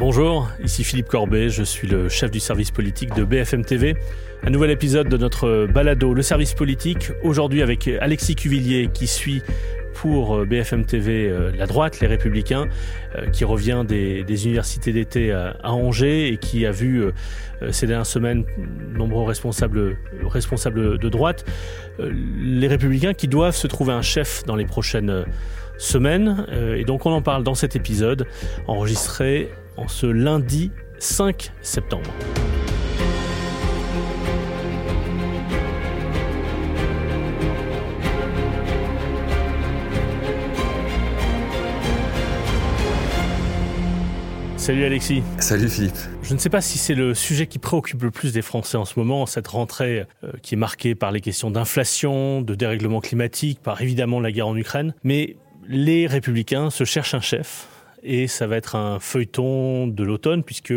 Bonjour, ici Philippe Corbet, je suis le chef du service politique de BFM TV. Un nouvel épisode de notre balado Le service politique, aujourd'hui avec Alexis Cuvillier qui suit pour BFM TV euh, la droite, les républicains, euh, qui revient des, universités d'été à, Angers et qui a vu euh, ces dernières semaines nombreux responsables, responsables de droite, les républicains qui doivent se trouver un chef dans les prochaines semaines. et donc on en parle dans cet épisode enregistré en ce lundi 5 septembre. Salut Alexis. Salut Philippe. Je ne sais pas si c'est le sujet qui préoccupe le plus des Français en ce moment, cette rentrée euh, qui est marquée par les questions d'inflation, de dérèglement climatique, par évidemment la guerre en Ukraine, mais les républicains se cherchent un chef et ça va être un feuilleton de l'automne puisque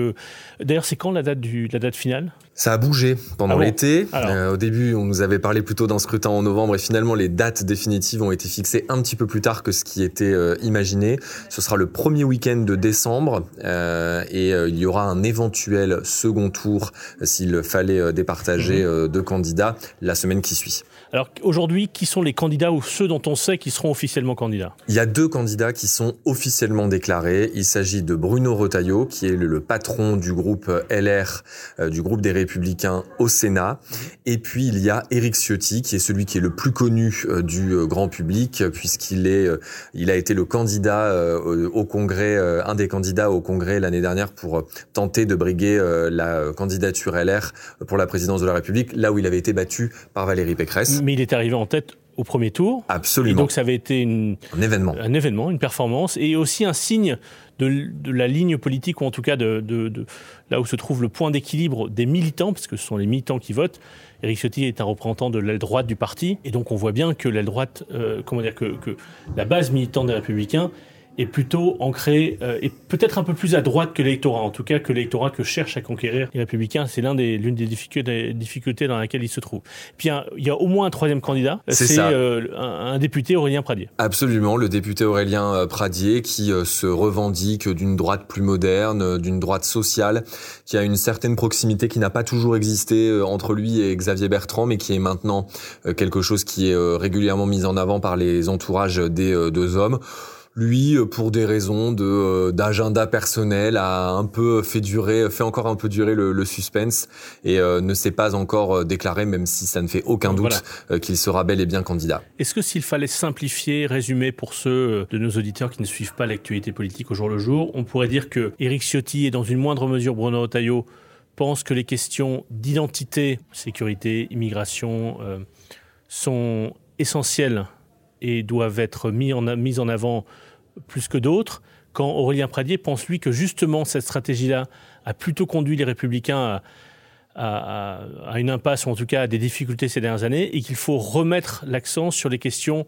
d'ailleurs c'est quand la date du la date finale? Ça a bougé pendant ah l'été. Euh, au début, on nous avait parlé plutôt d'un scrutin en novembre et finalement les dates définitives ont été fixées un petit peu plus tard que ce qui était euh, imaginé. Ce sera le premier week-end de décembre euh, et il y aura un éventuel second tour s'il fallait départager mhm. deux candidats la semaine qui suit. Alors aujourd'hui, qui sont les candidats ou ceux dont on sait qu'ils seront officiellement candidats? Il y a deux candidats qui sont officiellement déclarés. Il s'agit de Bruno Retailleau, qui est le, patron du groupe LR, euh, du groupe des Républicains au Sénat. Et puis il y a Éric Ciotti, qui est celui qui est le plus connu euh, du euh, grand public, puisqu'il est, il a été le candidat au Congrès, un des candidats au Congrès l'année dernière pour tenter de briguer la candidature LR pour la présidence de la République, là où il avait été battu par Valérie Pécresse mais il est arrivé en tête au premier tour. Absolument. Et donc ça avait été une, un événement. Un événement, une performance, et aussi un signe de, la ligne politique, ou en tout cas de, de, là où se trouve le point d'équilibre des militants, parce que ce sont les militants qui votent. Éric Ciotti est un représentant de l'aile droite du parti, et donc on voit bien que l'aile droite, euh, comment dire, que, que la base militante des Républicains est plutôt ancré euh, et peut-être un peu plus à droite que l'électorat, en tout cas que l'électorat que cherche à conquérir les républicains. C'est l'un des l'une des difficultés, dans laquelle il se trouve. Puis il y a au moins un troisième candidat, c'est euh, un, député Aurélien Pradier. Absolument, le député Aurélien euh, Pradier qui se revendique d'une droite plus moderne, d'une droite sociale, qui a une certaine proximité qui n'a pas toujours existé entre lui et Xavier Bertrand, mais qui est maintenant quelque chose qui est régulièrement mis en avant par les entourages des deux hommes lui, euh, pour des raisons de euh, d'agenda personnel, a un peu fait durer, fait encore un peu durer le, suspense et euh, ne s'est pas encore déclaré, même si ça ne fait aucun doute qu'il sera bel et bien candidat. Est-ce que s'il fallait simplifier, résumer pour ceux de nos auditeurs qui ne suivent pas l'actualité politique au jour le jour, on pourrait dire que Éric Ciotti et dans une moindre mesure Bruno Retailleau pensent que les questions d'identité, sécurité, immigration sont essentielles et doivent être mis en, mis en avant plus que d'autres, quand Aurélien Pradier pense, lui, que justement cette stratégie-là a plutôt conduit les républicains à, une impasse, ou en tout cas à des difficultés ces dernières années, et qu'il faut remettre l'accent sur les questions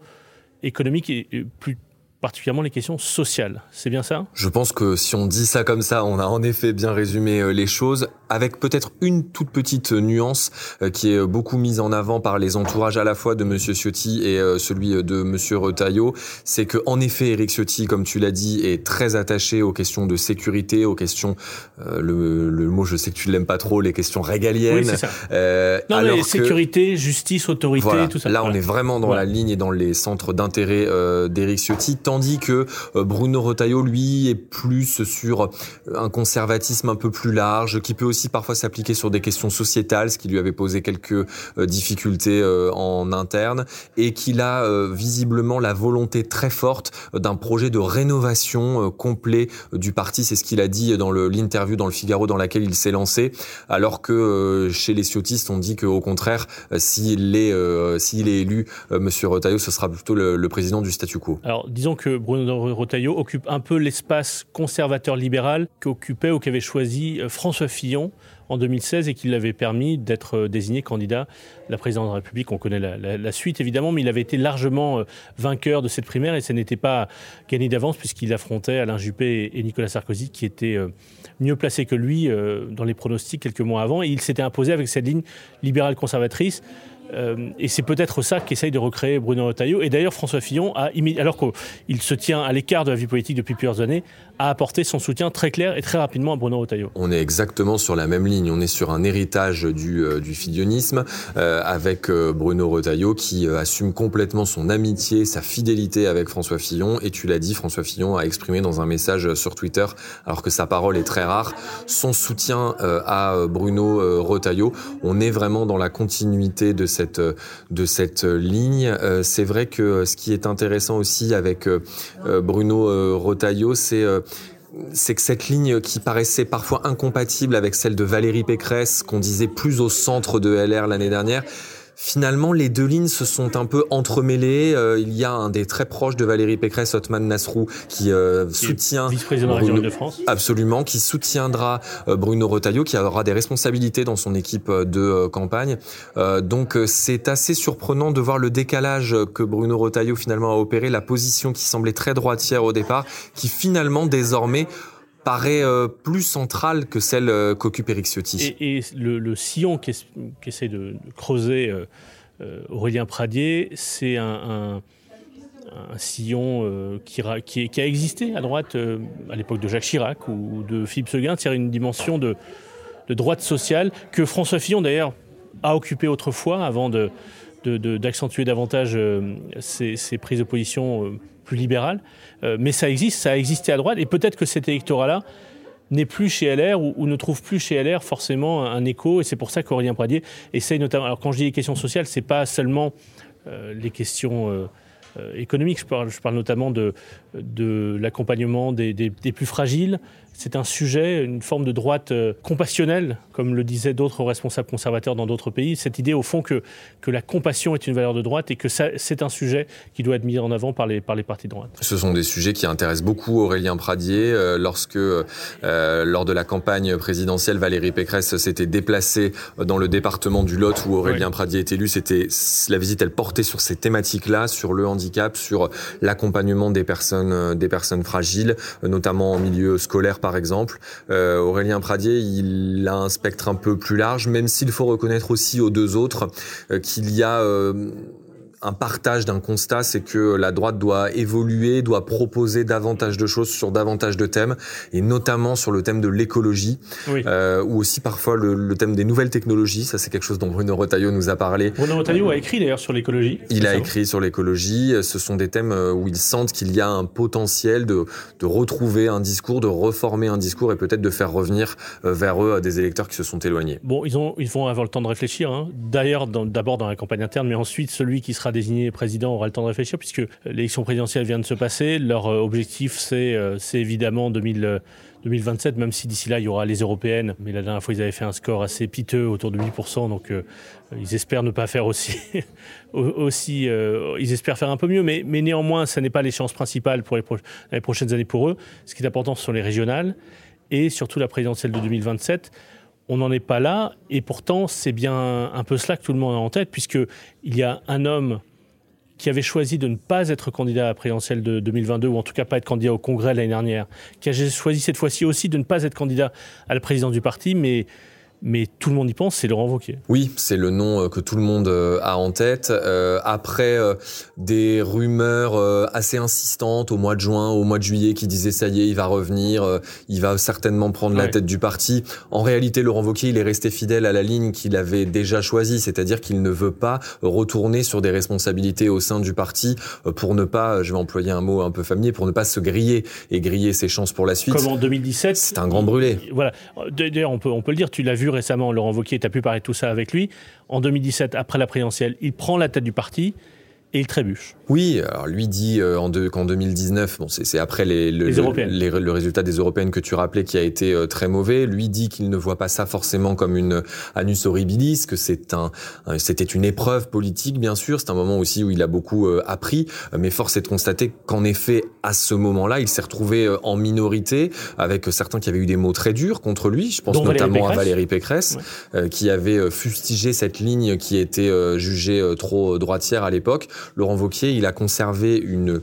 économiques et plus particulièrement les questions sociales. C'est bien ça? Je pense que si on dit ça comme ça, on a en effet bien résumé euh, les choses, avec peut-être une toute petite nuance euh, qui est beaucoup mise en avant par les entourages à la fois de Monsieur Ciotti et euh, celui de Monsieur Retailleau, c'est que en effet, Eric Ciotti, comme tu l'as dit, est très attaché aux questions de sécurité, aux questions, le, le, mot, je sais que tu l'aimes pas trop, les questions régaliennes. Oui, c'est ça. Euh, non, mais sécurité, justice, autorité, tout ça. Là, on est vraiment dans la ligne et dans les centres d'intérêt euh, d'Éric Ciotti tandis que euh, Bruno Retailleau, lui, est plus sur euh, un conservatisme un peu plus large, qui peut aussi parfois s'appliquer sur des questions sociétales, ce qui lui avait posé quelques euh, difficultés en interne, et qu'il a visiblement la volonté très forte d'un projet de rénovation complet du parti. C'est ce qu'il a dit dans l'interview dans le Figaro dans laquelle il s'est lancé, alors que chez les ciotistes, on dit qu'au contraire, s'il est, s'il est élu, Monsieur Retailleau, ce sera plutôt le, le président du statu quo. Alors, disons que Bruno Retailleau occupe un peu l'espace conservateur-libéral qu'occupait ou qu'avait choisi euh, François Fillon en 2016 et qui l'avait permis d'être euh, désigné candidat à la présidence de la République. On connaît la, suite évidemment, mais il avait été largement euh, vainqueur de cette primaire et ce n'était pas gagné d'avance puisqu'il affrontait Alain Juppé et Nicolas Sarkozy qui étaient mieux placés que lui dans les pronostics quelques mois avant et il s'était imposé avec cette ligne libérale conservatrice Euh, et c'est peut-être ça qu'essaye de recréer Bruno Retailleau. Et d'ailleurs, François Fillon, a, alors qu'il se tient à l'écart de la vie politique depuis plusieurs années, a apporté son soutien très clair et très rapidement à Bruno Retailleau. On est exactement sur la même ligne. On est sur un héritage du, euh, euh, avec Bruno Retailleau qui assume complètement son amitié, sa fidélité avec François Fillon. Et tu l'as dit, François Fillon a exprimé dans un message sur Twitter, alors que sa parole est très rare, son soutien à Bruno Retailleau. On est vraiment dans la continuité de cette de cette ligne. Euh, c'est vrai que ce qui est intéressant aussi avec euh, euh, Bruno Rotaillot, c'est c'est que cette ligne qui paraissait parfois incompatible avec celle de Valérie Pécresse, qu'on disait plus au centre de LR l'année dernière, Finalement, les deux lignes se sont un peu entremêlées. Euh, il y a un des très proches de Valérie Pécresse, Otman Nasrou, qui euh, soutient vice-président de France, absolument, qui soutiendra euh, Bruno Retailleau, qui aura des responsabilités dans son équipe de campagne. donc, c'est assez surprenant de voir le décalage que Bruno Retailleau finalement a opéré, la position qui semblait très droitière au départ, qui finalement désormais paraît euh, plus centrale que celle euh, qu'occupe Eric Ciotti. Et, le, sillon qu'essaie de, creuser euh, Aurélien Pradier, c'est un, sillon qui, a existé à droite à l'époque de Jacques Chirac ou de Philippe Seguin, c'est une dimension de, droite sociale que François Fillon d'ailleurs a occupé autrefois avant de, d'accentuer davantage ses, prises de position plus libéral. Euh, mais ça existe, ça a existé à droite, et peut-être que cet électorat-là n'est plus chez LR ou, ne trouve plus chez LR forcément un, écho, et c'est pour ça qu'Aurélien Pradier essaye notamment. Alors quand je dis les questions sociales, c'est pas seulement euh, les questions euh, économiques, je parle, je parle, notamment de, de l'accompagnement des, des, plus fragiles, c'est un sujet, une forme de droite euh, compassionnelle, comme le disaient d'autres responsables conservateurs dans d'autres pays. Cette idée, au fond, que, que la compassion est une valeur de droite et que c'est un sujet qui doit être mis en avant par les, par les partis de droite. Ce sont des sujets qui intéressent beaucoup Aurélien Pradier. Euh, lorsque, euh, lors de la campagne présidentielle, Valérie Pécresse s'était déplacée dans le département du Lot où Aurélien Pradier est élu, c'était la visite, elle portait sur ces thématiques-là, sur le handicap, sur l'accompagnement des personnes, des personnes fragiles, notamment en milieu scolaire par exemple. Euh, Aurélien Pradier, il a un spectre un peu plus large, même s'il faut reconnaître aussi aux deux autres euh, qu'il y a euh, un partage d'un constat, c'est que la droite doit évoluer, doit proposer davantage de choses sur davantage de thèmes, et notamment sur le thème de l'écologie, euh, ou aussi parfois le, thème des nouvelles technologies. Ça, c'est quelque chose dont Bruno Retailleau nous a parlé. Bruno Retailleau a écrit d'ailleurs sur l'écologie. Il a écrit sur l'écologie. Ce sont des thèmes euh, où il sentent qu'il y a un potentiel de, de retrouver un discours, de reformer un discours et peut-être de faire revenir euh, vers eux des électeurs qui se sont éloignés. Bon, ils, ont, ils vont avoir le temps de réfléchir. Hein. D'ailleurs, d'abord dans la campagne interne, mais ensuite celui qui sera désigné président aura le temps de réfléchir puisque l'élection présidentielle vient de se passer. Leur euh, objectif, c'est euh, évidemment 2000, 2027, euh, même si d'ici là, il y aura les européennes. Mais la dernière fois, ils avaient fait un score assez piteux, autour de 8%. Donc, ils espèrent ne pas faire aussi. ils espèrent faire un peu mieux. Mais, néanmoins, ce n'est pas l'échéance principale pour les, prochaines années pour eux. Ce qui est important, ce sont les régionales et surtout la présidentielle de 2027 on n'en est pas là, et pourtant c'est bien un peu cela que tout le monde a en tête, puisqu'il y a un homme qui avait choisi de ne pas être candidat à la présidentielle de 2022, ou en tout cas pas être candidat au Congrès l'année dernière, qui a choisi cette fois-ci aussi de ne pas être candidat à la présidence du parti, mais mais tout le monde y pense, c'est Laurent Wauquiez. Oui, c'est le nom euh, que tout le monde euh, a en tête. Euh, après des rumeurs assez insistantes au mois de juin, au mois de juillet, qui disaient ça y est, il va revenir, il va certainement prendre la tête du parti. En réalité, Laurent Wauquiez, il est resté fidèle à la ligne qu'il avait déjà choisie, c'est-à-dire qu'il ne veut pas retourner sur des responsabilités au sein du parti pour ne pas, je vais employer un mot un peu familier, pour ne pas se griller et griller ses chances pour la suite. Comme en 2017. C'est un grand brûlé. Voilà. D'ailleurs, on peut, on peut le dire, tu l'as vu récemment, Laurent Wauquiez, tu as pu parler de tout ça avec lui. En 2017, après la présidentielle, il prend la tête du parti et il trébuche. Oui, alors lui dit euh, en qu'en 2019, bon, c'est après les, le, le, résultat des européennes que tu rappelais qui a été euh, très mauvais. Lui dit qu'il ne voit pas ça forcément comme une anus horribilis, que c'est un, c'était une épreuve politique bien sûr. C'est un moment aussi où il a beaucoup euh, appris, mais force est de constater qu'en effet à ce moment-là, il s'est retrouvé en minorité avec certains qui avaient eu des mots très durs contre lui. Je pense notamment à Valérie Pécresse, qui avait fustigé cette ligne qui était jugée trop droitière à l'époque. Laurent Vauquier, il a conservé une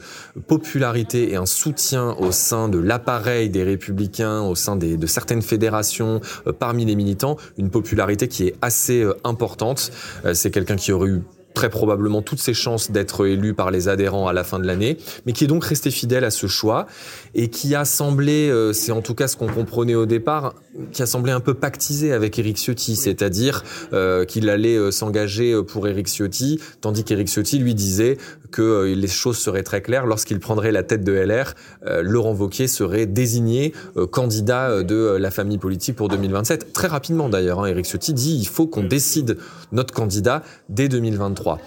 popularité et un soutien au sein de l'appareil des républicains, au sein de certaines fédérations, euh, parmi les militants, une popularité qui est assez euh, importante. Euh, c'est quelqu'un qui aurait eu très probablement toutes ses chances d'être élu par les adhérents à la fin de l'année, mais qui est donc resté fidèle à ce choix et qui a semblé, euh, c'est en tout cas ce qu'on comprenait au départ, qui a semblé un peu pactisé avec Éric Ciotti, c'est-à-dire euh, qu'il allait euh, s'engager pour Éric Ciotti, tandis qu'Éric Ciotti lui disait que les choses seraient très claires lorsqu'il prendrait la tête de LR, Laurent Wauquiez serait désigné candidat de la famille politique pour 2027. Très rapidement d'ailleurs, hein, Éric Ciotti dit il faut qu'on décide notre candidat dès 2023.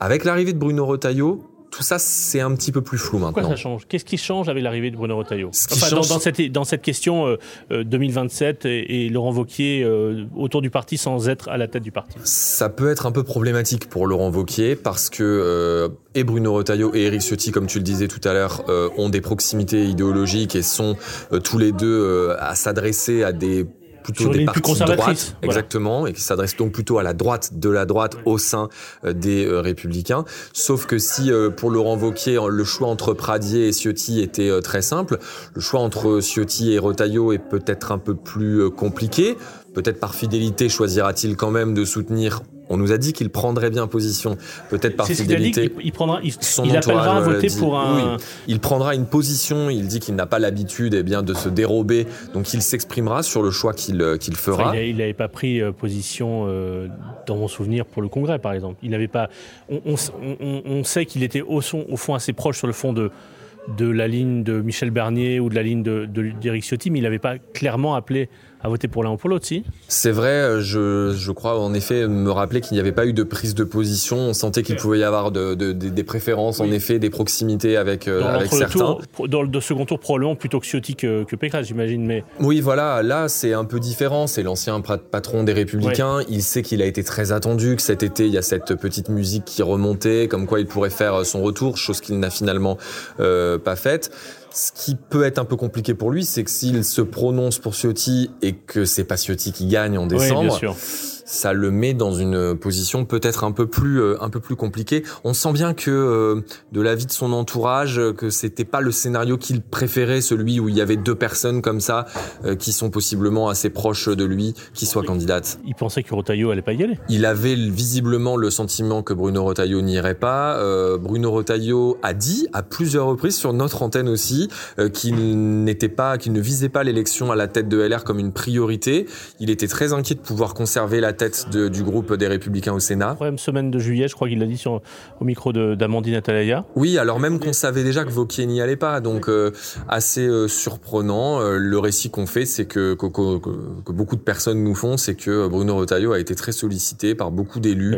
Avec l'arrivée de Bruno Retailleau, tout ça, c'est un petit peu plus flou maintenant. Pourquoi ça change? Qu'est-ce qui change avec l'arrivée de Bruno Retailleau? Enfin, dans, cette, dans cette question 2027 euh, euh, et, Laurent Vauquier euh, autour du parti sans être à la tête du parti. Ça peut être un peu problématique pour Laurent Vauquier parce que et Bruno Retailleau et Éric Ciotti, comme tu le disais tout à l'heure, ont des proximités idéologiques et sont tous les deux à s'adresser à des plutôt des partis de droite, exactement, et qui s'adresse donc plutôt à la droite de la droite au sein euh, des euh, Républicains. Sauf que si euh, pour Laurent Wauquiez, le choix entre Pradier et Ciotti était très simple, le choix entre Ciotti et Rotaillot est peut-être un peu plus compliqué. Peut-être par fidélité choisira-t-il quand même de soutenir on nous a dit qu'il prendrait bien position, peut-être par fidélité. il, prendra, il, il appellera à voter pour un. Oui, il prendra une position. Il dit qu'il n'a pas l'habitude, eh bien, de se dérober. Donc, il s'exprimera sur le choix qu'il euh, qu'il fera. il n'avait pas pris euh, position euh, dans mon souvenir pour le Congrès, par exemple. Il n'avait pas. On, on, on, sait qu'il était au, son, au fond assez proche sur le fond de de la ligne de Michel Bernier ou de la ligne d'Éric de, Ciotti, mais il n'avait pas clairement appelé à voter pour l'un ou pour l'autre, si C'est vrai, je, je, crois en effet me rappeler qu'il n'y avait pas eu de prise de position. On sentait qu'il pouvait y avoir de, de, des préférences, en effet, des proximités avec, euh, avec certains. dans le second tour, probablement plutôt que Ciotti que, que Pécresse, j'imagine. Mais... Oui, voilà, là c'est un peu différent. C'est l'ancien patron des Républicains. Il sait qu'il a été très attendu, que cet été il y a cette petite musique qui remontait, comme quoi il pourrait faire son retour, chose qu'il n'a finalement euh, pas faite. Ce qui peut être un peu compliqué pour lui, c'est que s'il se prononce pour Ciotti et que c'est pas Ciotti qui gagne en décembre, ça le met dans une position peut-être un peu plus euh, un peu plus compliquée. On sent bien que euh, de l'avis de son entourage que c'était pas le scénario qu'il préférait, celui où il y avait deux personnes comme ça euh, qui sont possiblement assez proches de lui qui soient candidates. Il pensait que Rotaillot allait pas y aller. Il avait visiblement le sentiment que Bruno Rotaillot n'irait pas. Bruno Rotaillot a dit à plusieurs reprises sur notre antenne aussi qu'il n'était pas qu'il ne visait pas l'élection à la tête de LR comme une priorité. Il était très inquiet de pouvoir conserver la tête du groupe des Républicains au Sénat. Troisième semaine de juillet, je crois qu'il l'a dit sur, au micro d'Amandine Atalaya. Oui, alors même qu'on savait déjà que Vauquier n'y allait pas, donc euh, assez euh, surprenant. Euh, le récit qu'on fait, c'est que, que, que, beaucoup de personnes nous font, c'est que Bruno Retailleau a été très sollicité par beaucoup d'élus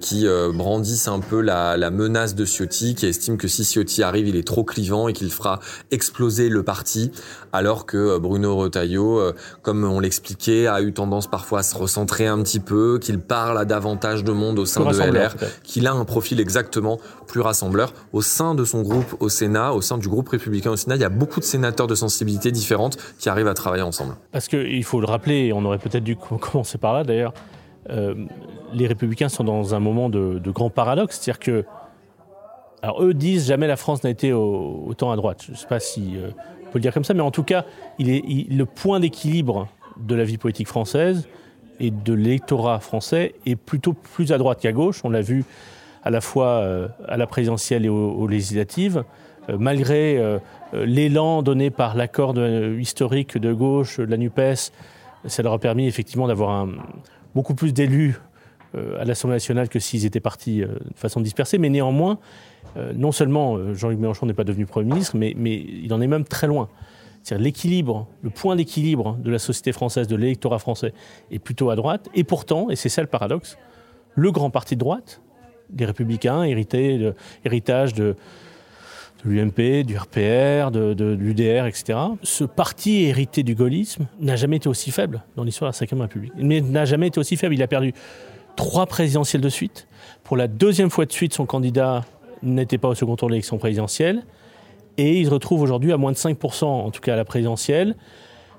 qui brandissent un peu la, la, menace de Ciotti, qui estiment que si Ciotti arrive, il est trop clivant et qu'il fera exploser le parti, alors que Bruno Retailleau, comme on l'expliquait, a eu tendance parfois à se recentrer un petit peu, qu'il parle à davantage de monde au sein de LR, qu'il a un profil exactement plus rassembleur. Au sein de son groupe au Sénat, au sein du groupe républicain au Sénat, il y a beaucoup de sénateurs de sensibilités différentes qui arrivent à travailler ensemble. Parce qu'il faut le rappeler, on aurait peut-être dû commencer par là d'ailleurs, euh, les républicains sont dans un moment de, grand paradoxe, c'est-à-dire que alors eux disent jamais la France n'a été autant à droite. Je ne sais pas si euh, on peut le dire comme ça, mais en tout cas, il est le point d'équilibre de la vie politique française et de l'électorat français est plutôt plus à droite qu'à gauche. On l'a vu à la fois euh, à la présidentielle et aux, législatives. Euh, malgré euh, l'élan donné par l'accord historique de gauche, de la NUPES, ça leur a permis effectivement d'avoir beaucoup plus d'élus à l'Assemblée nationale que s'ils étaient partis de façon dispersée. Mais néanmoins, non seulement Jean-Luc Mélenchon n'est pas devenu Premier ministre, mais, il en est même très loin cest l'équilibre, le point d'équilibre de la société française, de l'électorat français, est plutôt à droite. Et pourtant, et c'est ça le paradoxe, le grand parti de droite, des Républicains, hérité de, héritage de, l'UMP, du RPR, de, l'UDR, etc. Ce parti hérité du gaullisme n'a jamais été aussi faible dans l'histoire de la Ve République. Mais n'a jamais été aussi faible. Il a perdu trois présidentielles de suite. Pour la deuxième fois de suite, son candidat n'était pas au second tour de l'élection présidentielle. Et il se retrouve aujourd'hui à moins de 5%, en tout cas à la présidentielle.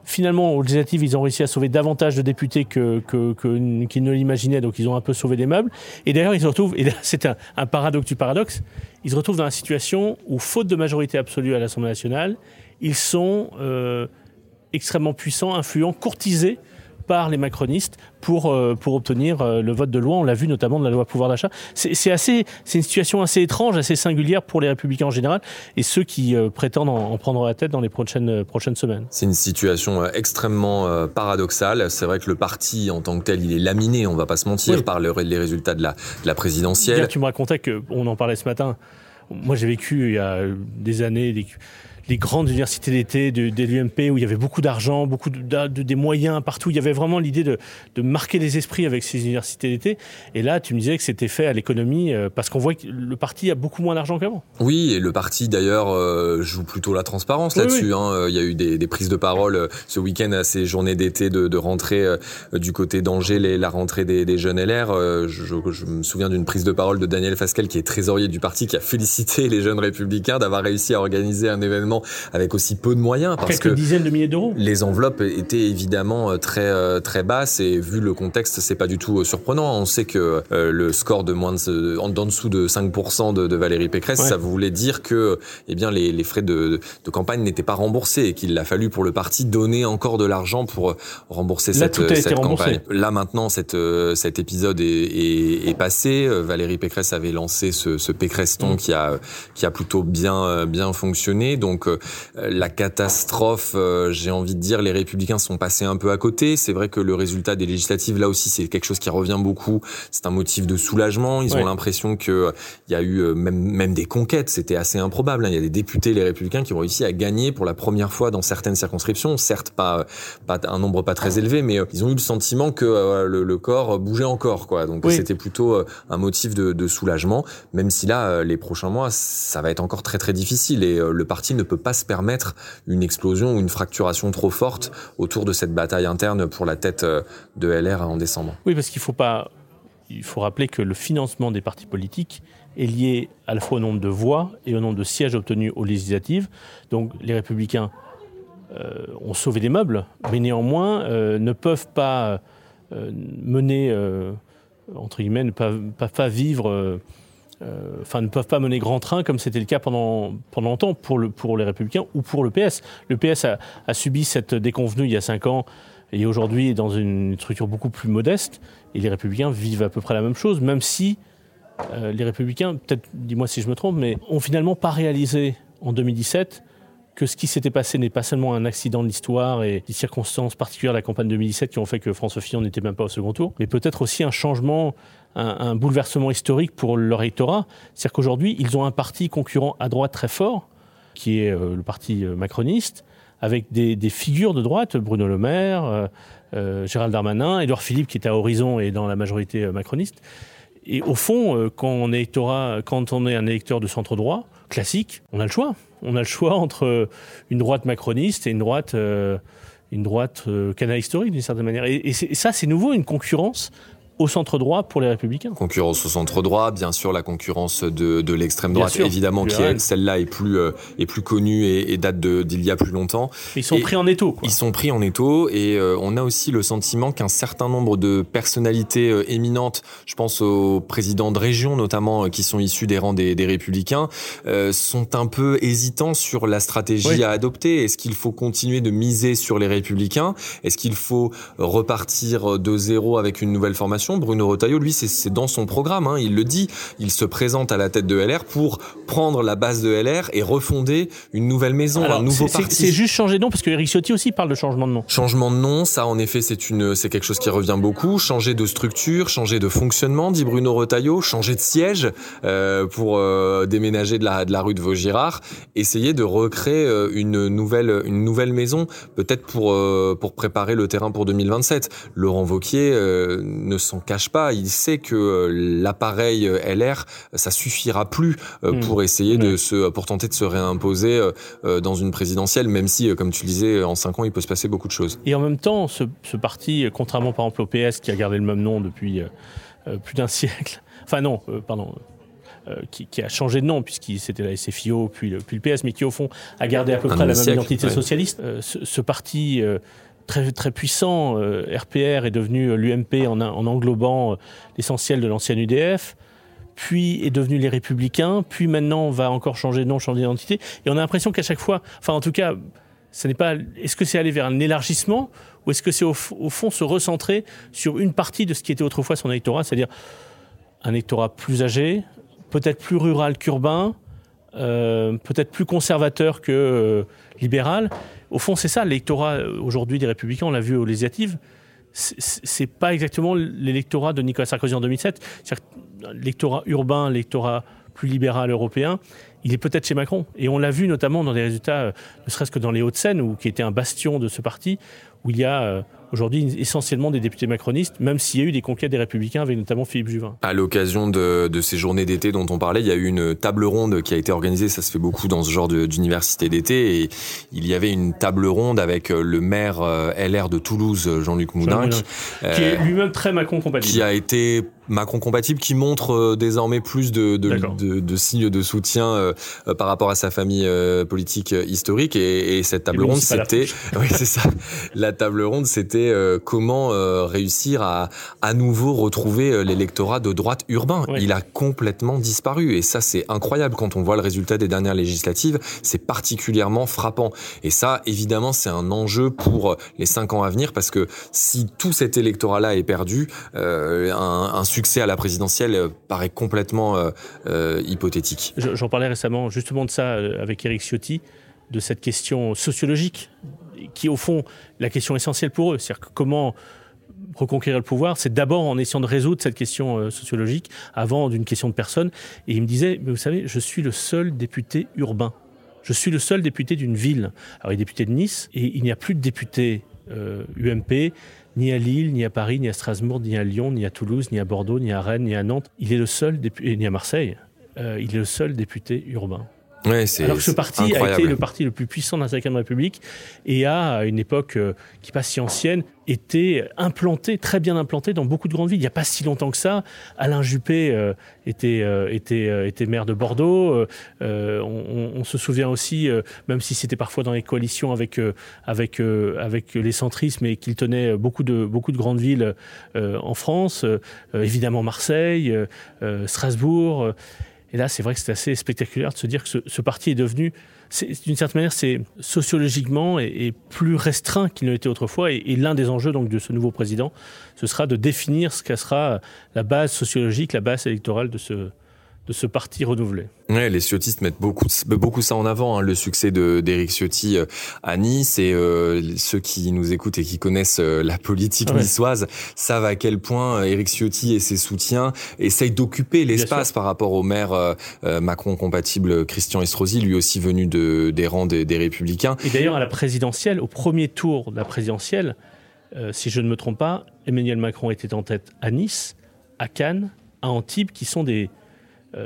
Finalement, aux législatives, ils ont réussi à sauver davantage de députés qu'ils que, ne l'imaginaient, donc ils ont un peu sauvé les meubles. Et d'ailleurs, ils se retrouvent, et c'est un, un, paradoxe du paradoxe, ils se retrouvent dans la situation où, faute de majorité absolue à l'Assemblée nationale, ils sont euh, extrêmement puissants, influents, courtisés par les macronistes pour, euh, pour obtenir euh, le vote de loi. On l'a vu notamment de la loi pouvoir d'achat. C'est assez, c'est une situation assez étrange, assez singulière pour les républicains en général et ceux qui euh, prétendent en, prendre la tête dans les prochaines, prochaines semaines. C'est une situation extrêmement paradoxale. C'est vrai que le parti en tant que tel, il est laminé, on va pas se mentir, par les résultats de la, de la présidentielle. tu me racontais qu'on en parlait ce matin. Moi, j'ai vécu il y a des années des les grandes universités d'été de, de l'UMP où il y avait beaucoup d'argent, beaucoup de, des moyens partout. Il y avait vraiment l'idée de, marquer les esprits avec ces universités d'été. Et là, tu me disais que c'était fait à l'économie euh, parce qu'on voit que le parti a beaucoup moins d'argent qu'avant. Oui, et le parti d'ailleurs euh, joue plutôt la transparence là-dessus. Hein. Euh, il y a eu des, prises de parole ce week-end à ces journées d'été de, rentrée du côté d'Angers, la rentrée des, jeunes LR. Je, je, me souviens d'une prise de parole de Daniel Fasquelle, qui est trésorier du parti, qui a félicité les jeunes républicains d'avoir réussi à organiser un événement avec aussi peu de moyens. Parce Quelques dizaines de milliers d'euros. Les enveloppes étaient évidemment euh, très euh, très basses et vu le contexte, c'est pas du tout euh, surprenant. On sait que le score de moins de, en, dessous de 5% de, de, Valérie Pécresse, ça voulait dire que eh bien les, les frais de, de campagne n'étaient pas remboursés et qu'il a fallu pour le parti donner encore de l'argent pour rembourser cette, cette campagne. Là maintenant, cette, cet épisode est, est, est, passé. Valérie Pécresse avait lancé ce, ce Pécreston mm. qui a qui a plutôt bien bien fonctionné. Donc euh, la catastrophe, euh, j'ai envie de dire, les républicains sont passés un peu à côté. C'est vrai que le résultat des législatives, là aussi, c'est quelque chose qui revient beaucoup. C'est un motif de soulagement. Ils ont l'impression qu'il euh, y a eu même, même des conquêtes. C'était assez improbable. Hein. Il y a des députés, les républicains, qui ont réussi à gagner pour la première fois dans certaines circonscriptions. Certes, pas, pas un nombre pas très élevé, mais ils ont eu le sentiment que le, corps bougeait encore. Quoi. Donc c'était plutôt un motif de, de, soulagement, même si là, les prochains mois, ça va être encore très très difficile et le parti ne peut pas se permettre une explosion ou une fracturation trop forte autour de cette bataille interne pour la tête euh, de LR en décembre. Oui, parce qu'il faut pas, il faut rappeler que le financement des partis politiques est lié à la fois au nombre de voix et au nombre de sièges obtenus aux législatives. Donc les républicains euh, ont sauvé des meubles, mais néanmoins euh, ne peuvent pas mener, entre guillemets, ne pas, pas vivre enfin, ne peuvent pas mener grand train comme c'était le cas pendant, pendant longtemps pour, le, pour les Républicains ou pour le PS. Le PS a, a subi cette déconvenue il y a cinq ans et aujourd'hui est dans une structure beaucoup plus modeste. Et les Républicains vivent à peu près la même chose, même si euh, les Républicains, peut-être, dis-moi si je me trompe, mais ont finalement pas réalisé en 2017 que ce qui s'était passé n'est pas seulement un accident de l'histoire et des circonstances particulières de la campagne 2017 qui ont fait que François Fillon n'était même pas au second tour, mais peut-être aussi un changement un, bouleversement historique pour leur électorat. C'est-à-dire qu'aujourd'hui, ils ont un parti concurrent à droite très fort, qui est euh, le parti euh, macroniste, avec des, figures de droite, Bruno Le Maire, euh, Gérald Darmanin, Édouard Philippe, qui est à Horizon et dans la majorité macroniste. Et au fond, quand on, est quand on est un électeur de centre droit, classique, on a le choix. On a le choix entre une droite macroniste et une droite, droite canal historique d'une certaine manière. Et ça, c'est nouveau, une concurrence au centre droit pour les républicains. Concurrence au centre droit, bien sûr la concurrence de, de l'extrême droite, évidemment, qui celle-là est plus euh, est plus connue et, date d'il y a plus longtemps. Ils sont pris en étau. Ils sont pris en étau et euh, on a aussi le sentiment qu'un certain nombre de personnalités euh, éminentes, je pense aux présidents de région notamment, qui sont issus des rangs des, des républicains, sont un peu hésitants sur la stratégie à adopter. Est-ce qu'il faut continuer de miser sur les républicains? Est-ce qu'il faut repartir de zéro avec une nouvelle formation? Bruno Retailleau, lui, c'est dans son programme. Hein, il le dit. Il se présente à la tête de LR pour prendre la base de LR et refonder une nouvelle maison, un nouveau parti. C'est juste changer de nom parce que Eric Ciotti aussi parle de changement de nom. Changement de nom, ça en effet, c'est une, c'est quelque chose qui revient beaucoup. Changer de structure, changer de fonctionnement, dit Bruno Retailleau. Changer de siège euh, pour euh, déménager de la, de la rue de Vaugirard. Essayer de recréer euh, une nouvelle, une nouvelle maison, peut-être pour pour préparer le terrain pour 2027. Laurent Vauquier ne s'en cache pas. Il sait que euh, l'appareil euh, LR, ça suffira plus euh, hmm. pour essayer de se, pour tenter de se réimposer dans une présidentielle, même si, comme tu le disais, en cinq ans, il peut se passer beaucoup de choses. Et en même temps, ce, parti, contrairement par exemple au PS, qui a gardé le même nom depuis plus d'un siècle, enfin non, pardon, qui, a changé de nom, puisqu'il c'était la SFIO, puis le, puis le PS, mais qui au fond a gardé à peu près la même identité socialiste. Ce, parti très, très puissant, RPR, est devenu l'UMP en, en, englobant l'essentiel de l'ancienne UDF puis est devenu les Républicains, puis maintenant va encore changer de nom, changer d'identité. Et on a l'impression qu'à chaque fois, enfin en tout cas, ce n'est pas. Est-ce que c'est aller vers un élargissement ou est-ce que c'est au, fond se recentrer sur une partie de ce qui était autrefois son électorat, c'est-à-dire un électorat plus âgé, peut-être plus rural qu'urbain, euh, peut-être plus conservateur que euh, libéral. Au fond, c'est ça l'électorat euh, aujourd'hui des Républicains. On l'a vu aux législatives. C'est pas exactement l'électorat de Nicolas Sarkozy en 2007. L'électorat urbain, l'électorat plus libéral européen, il est peut-être chez Macron. Et on l'a vu notamment dans des résultats, euh, ne serait-ce que dans les Hauts-de-Seine, qui était un bastion de ce parti, où il y a euh, aujourd'hui essentiellement des députés macronistes, même s'il y a eu des conquêtes des républicains avec notamment Philippe Juvin. À l'occasion de, ces journées d'été dont on parlait, il y a eu une table ronde qui a été organisée, ça se fait beaucoup dans ce genre d'université d'été, et il y avait une table ronde avec euh, le maire LR de Toulouse, Jean-Luc Moudinque. qui est lui-même très Macron-compatible. Qui a été Macron compatible, qui montre désormais plus de, de, signes de soutien par rapport à sa famille politique historique. Et, cette table ronde, c'était... Oui, c'est ça. La table ronde, c'était euh, comment euh, réussir à à nouveau retrouver euh, l'électorat de droite urbain. Il a complètement disparu et ça c'est incroyable quand on voit le résultat des dernières législatives. C'est particulièrement frappant et ça évidemment c'est un enjeu pour les cinq ans à venir parce que si tout cet électorat-là est perdu, un, un, succès à la présidentielle paraît complètement hypothétique. J'en parlais récemment justement de ça avec Eric Ciotti de cette question sociologique qui au fond la question essentielle pour eux. C'est-à-dire comment reconquérir le pouvoir, c'est d'abord en essayant de résoudre cette question euh, sociologique avant d'une question de personne. Et il me disait, mais vous savez, je suis le seul député urbain. Je suis le seul député d'une ville. Alors il est député de Nice et il n'y a plus de député UMP, euh, ni à Lille, ni à Paris, ni à Strasbourg, ni à Lyon, ni à Toulouse, ni à Bordeaux, ni à Rennes, ni à Nantes. Il est le seul député, ni à Marseille. Euh, il est le seul député urbain. Ouais, Alors que ce parti a été le parti le plus puissant de la Cinquième République et a, à une époque euh, qui n'est pas si ancienne, été implanté, très bien implanté dans beaucoup de grandes villes. Il n'y a pas si longtemps que ça, Alain Juppé euh, était, euh, était, était maire de Bordeaux. On, on, se souvient aussi, même si c'était parfois dans les coalitions avec, avec, avec les centristes, mais qu'il tenait beaucoup de, beaucoup de grandes villes en France, évidemment Marseille, Strasbourg. Et là, c'est vrai que c'est assez spectaculaire de se dire que ce, parti est devenu, d'une certaine manière, c'est sociologiquement et, plus restreint qu'il ne l'était autrefois. Et, l'un des enjeux donc de ce nouveau président, ce sera de définir ce qu'a sera la base sociologique, la base électorale de ce, de ce parti renouvelé. Ouais, les Ciottistes mettent beaucoup, beaucoup ça en avant, hein, le succès d'Éric Ciotti euh, à Nice. Et euh, ceux qui nous écoutent et qui connaissent euh, la politique niçoise savent à quel point Éric Ciotti et ses soutiens essayent d'occuper l'espace par rapport au maire Macron compatible Christian Estrosi, lui aussi venu de, des rangs des, des Républicains. Et d'ailleurs, à la présidentielle, au premier tour de la présidentielle, si je ne me trompe pas, Emmanuel Macron était en tête à Nice, à Cannes, à Antibes, qui sont des euh,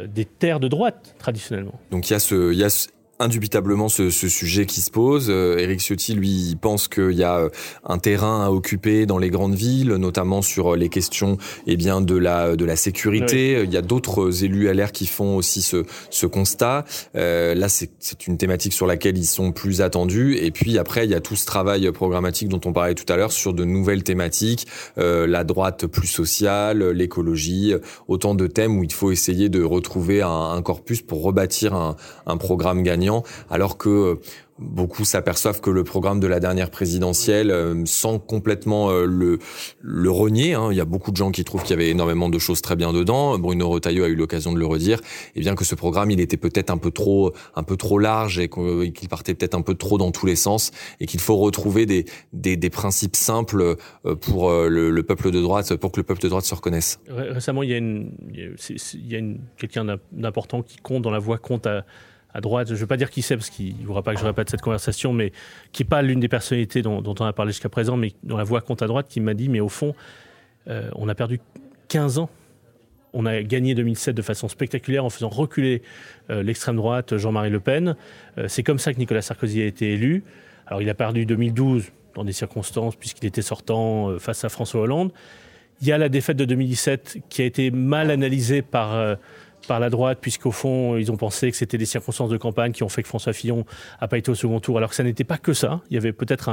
des terres de droite traditionnellement. Donc il y a ce, indubitablement ce, ce, sujet qui se pose. Euh, Éric Ciotti, lui, pense qu'il y a euh, un terrain à occuper dans les grandes villes, notamment sur euh, les questions eh bien, de, la, de la sécurité. Il y a d'autres élus LR qui font aussi ce, ce constat. Euh, là, c'est une thématique sur laquelle ils sont plus attendus. Et puis après, il y a tout ce travail programmatique dont on parlait tout à l'heure sur de nouvelles thématiques, euh, la droite plus sociale, l'écologie, autant de thèmes où il faut essayer de retrouver un, un corpus pour rebâtir un, un programme gagnant alors que euh, beaucoup s'aperçoivent que le programme de la dernière présidentielle, euh, sans complètement euh, le, le renier, hein, il y a beaucoup de gens qui trouvent qu'il y avait énormément de choses très bien dedans. Bruno Retailleau a eu l'occasion de le redire. Et bien que ce programme, il était peut-être un peu trop, un peu trop large et qu'il partait peut-être un peu trop dans tous les sens et qu'il faut retrouver des, des, des, principes simples pour le, peuple de droite, pour que le peuple de droite se reconnaisse. Récemment, il y a, a une, quelqu'un d'important qui compte dans la voix compte à à droite, je ne veux pas dire qui c'est parce qu'il ne voudra pas que je répète cette conversation, mais qui n'est pas l'une des personnalités dont, on a parlé jusqu'à présent, mais dont la voix compte à droite, qui m'a dit, mais au fond, euh, on a perdu 15 ans. On a gagné 2007 de façon spectaculaire en faisant reculer euh, l'extrême droite Jean-Marie Le Pen. Euh, c'est comme ça que Nicolas Sarkozy a été élu. Alors il a perdu 2012 dans des circonstances puisqu'il était sortant face à François Hollande. Il y a la défaite de 2017 qui a été mal analysée par par la droite, puisqu'au fond, ils ont pensé que c'était des circonstances de campagne qui ont fait que François Fillon n'a pas été au second tour, alors que ça n'était pas que ça. Il y avait peut-être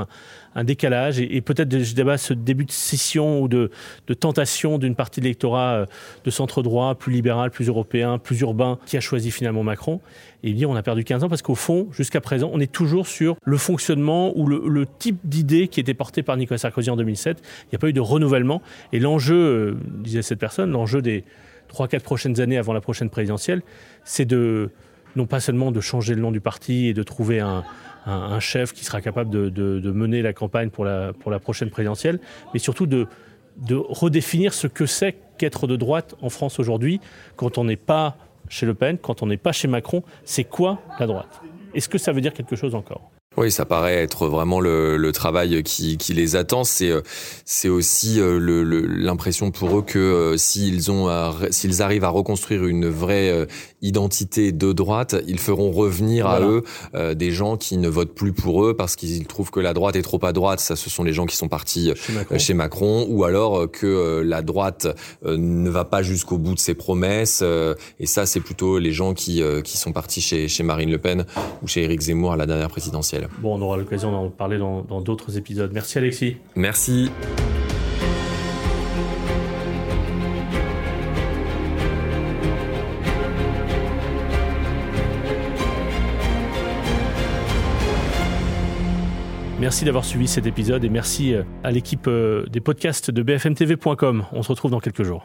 un, décalage et, peut-être, je débat, ce début de scission ou de, tentation d'une partie de l'électorat euh, de centre-droit, plus libéral, plus européen, plus urbain, qui a choisi finalement Macron. Et bien, on a perdu 15 ans parce qu'au fond, jusqu'à présent, on est toujours sur le fonctionnement ou le, type d'idée qui était porté par Nicolas Sarkozy en 2007. Il n'y a pas eu de renouvellement. Et l'enjeu, euh, disait cette personne, l'enjeu des 3-4 prochaines années avant la prochaine présidentielle, c'est de non pas seulement de changer le nom du parti et de trouver un, chef qui sera capable de, mener la campagne pour la, pour la prochaine présidentielle, mais surtout de, de redéfinir ce que c'est qu'être de droite en France aujourd'hui, quand on n'est pas chez Le Pen, quand on n'est pas chez Macron, c'est quoi la droite? Est-ce que ça veut dire quelque chose encore? Oui, ça paraît être vraiment le, le travail qui, qui, les attend. C'est euh, c'est aussi euh, l'impression pour eux que euh, s'ils ont s'ils arrivent à reconstruire une vraie identité de droite, ils feront revenir à eux des gens qui ne votent plus pour eux parce qu'ils trouvent que la droite est trop à droite. Ça, ce sont les gens qui sont partis chez Macron, ou alors que la droite ne va pas jusqu'au bout de ses promesses. et ça, c'est plutôt les gens qui qui sont partis chez chez Marine Le Pen ou chez Éric Zemmour à la dernière présidentielle. Bon, on aura l'occasion d'en parler dans d'autres épisodes. Merci Alexis. Merci. Merci d'avoir suivi cet épisode et merci euh, à l'équipe euh, des podcasts de bfmtv.com. On se retrouve dans quelques jours.